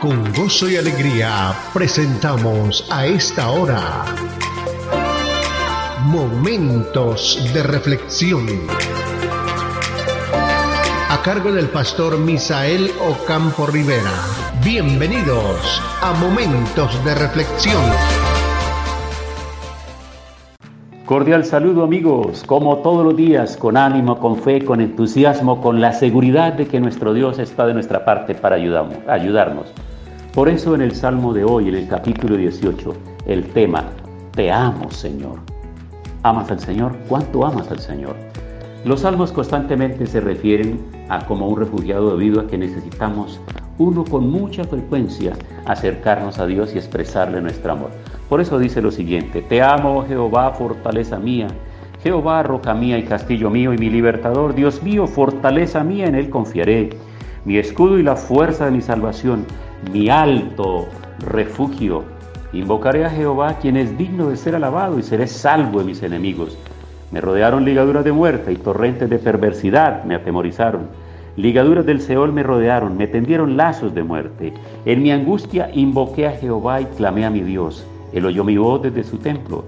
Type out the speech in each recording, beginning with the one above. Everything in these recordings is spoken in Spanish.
Con gozo y alegría presentamos a esta hora Momentos de Reflexión. A cargo del pastor Misael Ocampo Rivera. Bienvenidos a Momentos de Reflexión. Cordial saludo amigos, como todos los días, con ánimo, con fe, con entusiasmo, con la seguridad de que nuestro Dios está de nuestra parte para ayudarnos. Por eso en el Salmo de hoy, en el capítulo 18, el tema, Te amo Señor. ¿Amas al Señor? ¿Cuánto amas al Señor? Los salmos constantemente se refieren a como un refugiado debido a que necesitamos uno con mucha frecuencia acercarnos a Dios y expresarle nuestro amor. Por eso dice lo siguiente, Te amo Jehová, fortaleza mía, Jehová, roca mía y castillo mío y mi libertador, Dios mío, fortaleza mía, en Él confiaré, mi escudo y la fuerza de mi salvación mi alto refugio. Invocaré a Jehová, quien es digno de ser alabado, y seré salvo de mis enemigos. Me rodearon ligaduras de muerte y torrentes de perversidad me atemorizaron. Ligaduras del Seol me rodearon, me tendieron lazos de muerte. En mi angustia invoqué a Jehová y clamé a mi Dios. Él oyó mi voz desde su templo,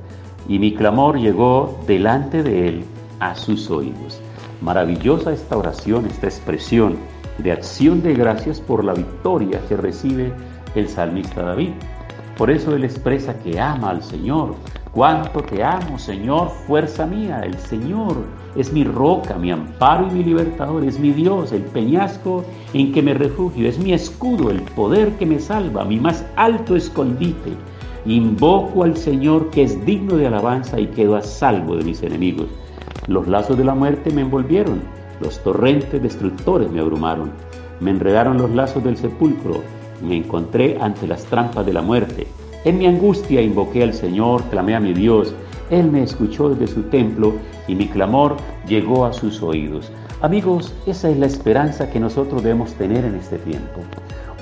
y mi clamor llegó delante de él a sus oídos. Maravillosa esta oración, esta expresión de acción de gracias por la victoria que recibe el salmista David. Por eso él expresa que ama al Señor. Cuánto te amo, Señor, fuerza mía. El Señor es mi roca, mi amparo y mi libertador. Es mi Dios, el peñasco en que me refugio. Es mi escudo, el poder que me salva, mi más alto escondite. Invoco al Señor que es digno de alabanza y quedo a salvo de mis enemigos. Los lazos de la muerte me envolvieron los torrentes destructores me abrumaron, me enredaron los lazos del sepulcro, me encontré ante las trampas de la muerte. En mi angustia invoqué al Señor, clamé a mi Dios, Él me escuchó desde su templo y mi clamor llegó a sus oídos. Amigos, esa es la esperanza que nosotros debemos tener en este tiempo.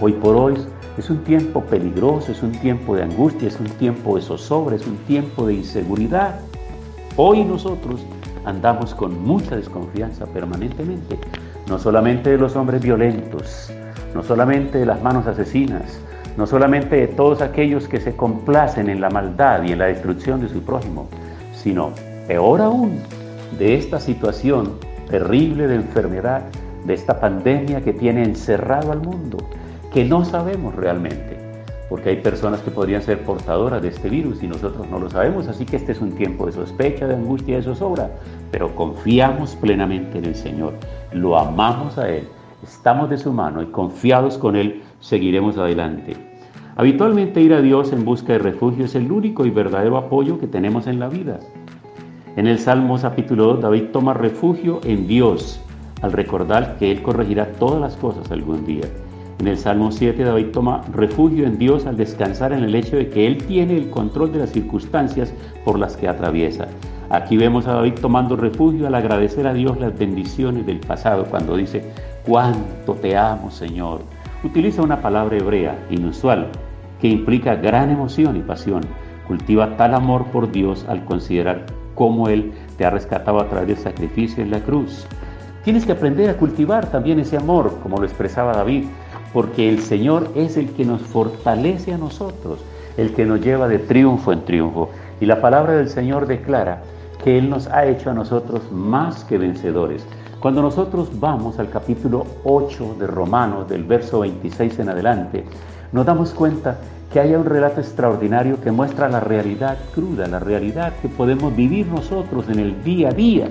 Hoy por hoy es un tiempo peligroso, es un tiempo de angustia, es un tiempo de zozobra, es un tiempo de inseguridad. Hoy nosotros andamos con mucha desconfianza permanentemente, no solamente de los hombres violentos, no solamente de las manos asesinas, no solamente de todos aquellos que se complacen en la maldad y en la destrucción de su prójimo, sino, peor aún, de esta situación terrible de enfermedad, de esta pandemia que tiene encerrado al mundo, que no sabemos realmente porque hay personas que podrían ser portadoras de este virus y nosotros no lo sabemos, así que este es un tiempo de sospecha, de angustia, de zozobra, pero confiamos plenamente en el Señor, lo amamos a Él, estamos de su mano y confiados con Él seguiremos adelante. Habitualmente ir a Dios en busca de refugio es el único y verdadero apoyo que tenemos en la vida. En el Salmo capítulo 2, David toma refugio en Dios al recordar que Él corregirá todas las cosas algún día. En el Salmo 7 David toma refugio en Dios al descansar en el hecho de que Él tiene el control de las circunstancias por las que atraviesa. Aquí vemos a David tomando refugio al agradecer a Dios las bendiciones del pasado cuando dice, cuánto te amo Señor. Utiliza una palabra hebrea inusual que implica gran emoción y pasión. Cultiva tal amor por Dios al considerar cómo Él te ha rescatado a través del sacrificio en la cruz. Tienes que aprender a cultivar también ese amor, como lo expresaba David, porque el Señor es el que nos fortalece a nosotros, el que nos lleva de triunfo en triunfo. Y la palabra del Señor declara que Él nos ha hecho a nosotros más que vencedores. Cuando nosotros vamos al capítulo 8 de Romanos, del verso 26 en adelante, nos damos cuenta que hay un relato extraordinario que muestra la realidad cruda, la realidad que podemos vivir nosotros en el día a día,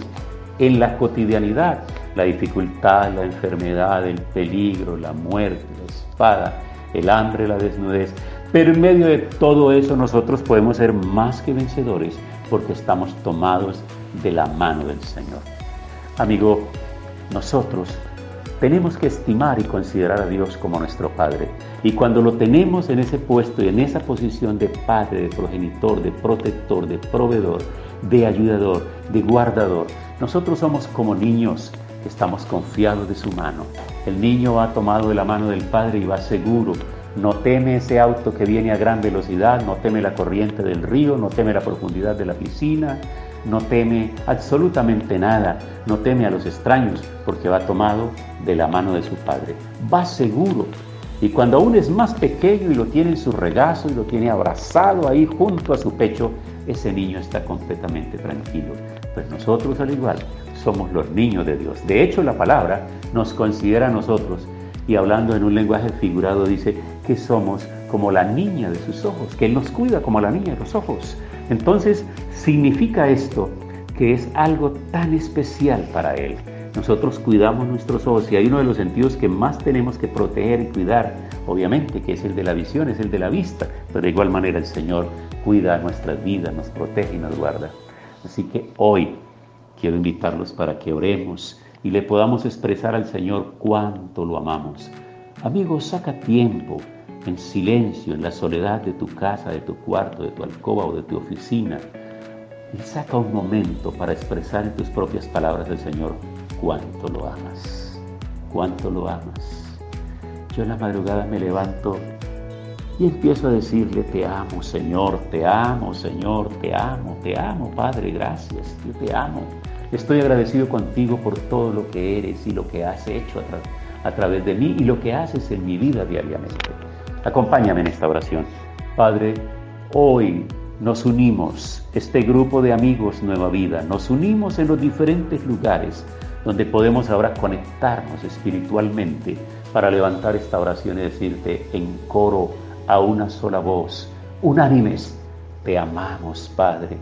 en la cotidianidad, la dificultad, la enfermedad, el peligro, la muerte, la espada, el hambre, la desnudez. Pero en medio de todo eso nosotros podemos ser más que vencedores porque estamos tomados de la mano del Señor. Amigo, nosotros tenemos que estimar y considerar a Dios como nuestro Padre. Y cuando lo tenemos en ese puesto y en esa posición de Padre, de progenitor, de protector, de proveedor, de ayudador, de guardador, nosotros somos como niños estamos confiados de su mano. El niño va tomado de la mano del Padre y va seguro. No teme ese auto que viene a gran velocidad, no teme la corriente del río, no teme la profundidad de la piscina, no teme absolutamente nada, no teme a los extraños, porque va tomado de la mano de su Padre. Va seguro. Y cuando aún es más pequeño y lo tiene en su regazo y lo tiene abrazado ahí junto a su pecho, ese niño está completamente tranquilo. Pues nosotros al igual somos los niños de Dios. De hecho, la palabra nos considera a nosotros y hablando en un lenguaje figurado dice que somos como la niña de sus ojos, que Él nos cuida como la niña de los ojos. Entonces, significa esto que es algo tan especial para Él. Nosotros cuidamos nuestros ojos y hay uno de los sentidos que más tenemos que proteger y cuidar, obviamente, que es el de la visión, es el de la vista, pero de igual manera el Señor cuida nuestras vidas, nos protege y nos guarda. Así que hoy quiero invitarlos para que oremos y le podamos expresar al Señor cuánto lo amamos. Amigos, saca tiempo en silencio, en la soledad de tu casa, de tu cuarto, de tu alcoba o de tu oficina. Y saca un momento para expresar en tus propias palabras al Señor cuánto lo amas, cuánto lo amas. Yo en la madrugada me levanto y empiezo a decirle, te amo Señor, te amo Señor, te amo, te amo Padre, gracias, yo te amo. Estoy agradecido contigo por todo lo que eres y lo que has hecho a, través de mí y lo que haces en mi vida diariamente. Acompáñame en esta oración. Padre, hoy nos unimos, este grupo de amigos Nueva Vida, nos unimos en los diferentes lugares donde podemos ahora conectarnos espiritualmente para levantar esta oración y decirte en coro a una sola voz, unánimes, te amamos Padre,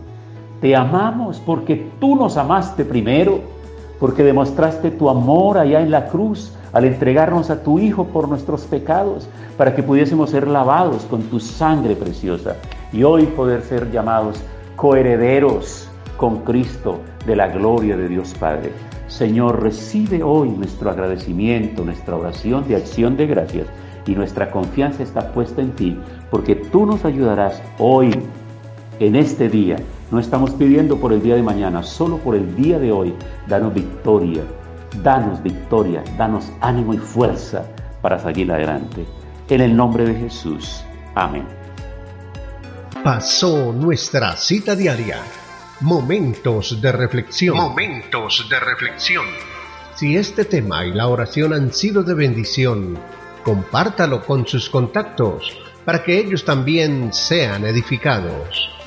te amamos porque tú nos amaste primero, porque demostraste tu amor allá en la cruz al entregarnos a tu Hijo por nuestros pecados, para que pudiésemos ser lavados con tu sangre preciosa y hoy poder ser llamados coherederos con Cristo de la gloria de Dios Padre. Señor, recibe hoy nuestro agradecimiento, nuestra oración de acción de gracias y nuestra confianza está puesta en ti, porque tú nos ayudarás hoy, en este día. No estamos pidiendo por el día de mañana, solo por el día de hoy. Danos victoria, danos victoria, danos ánimo y fuerza para seguir adelante. En el nombre de Jesús. Amén. Pasó nuestra cita diaria. Momentos de reflexión. Momentos de reflexión. Si este tema y la oración han sido de bendición, compártalo con sus contactos para que ellos también sean edificados.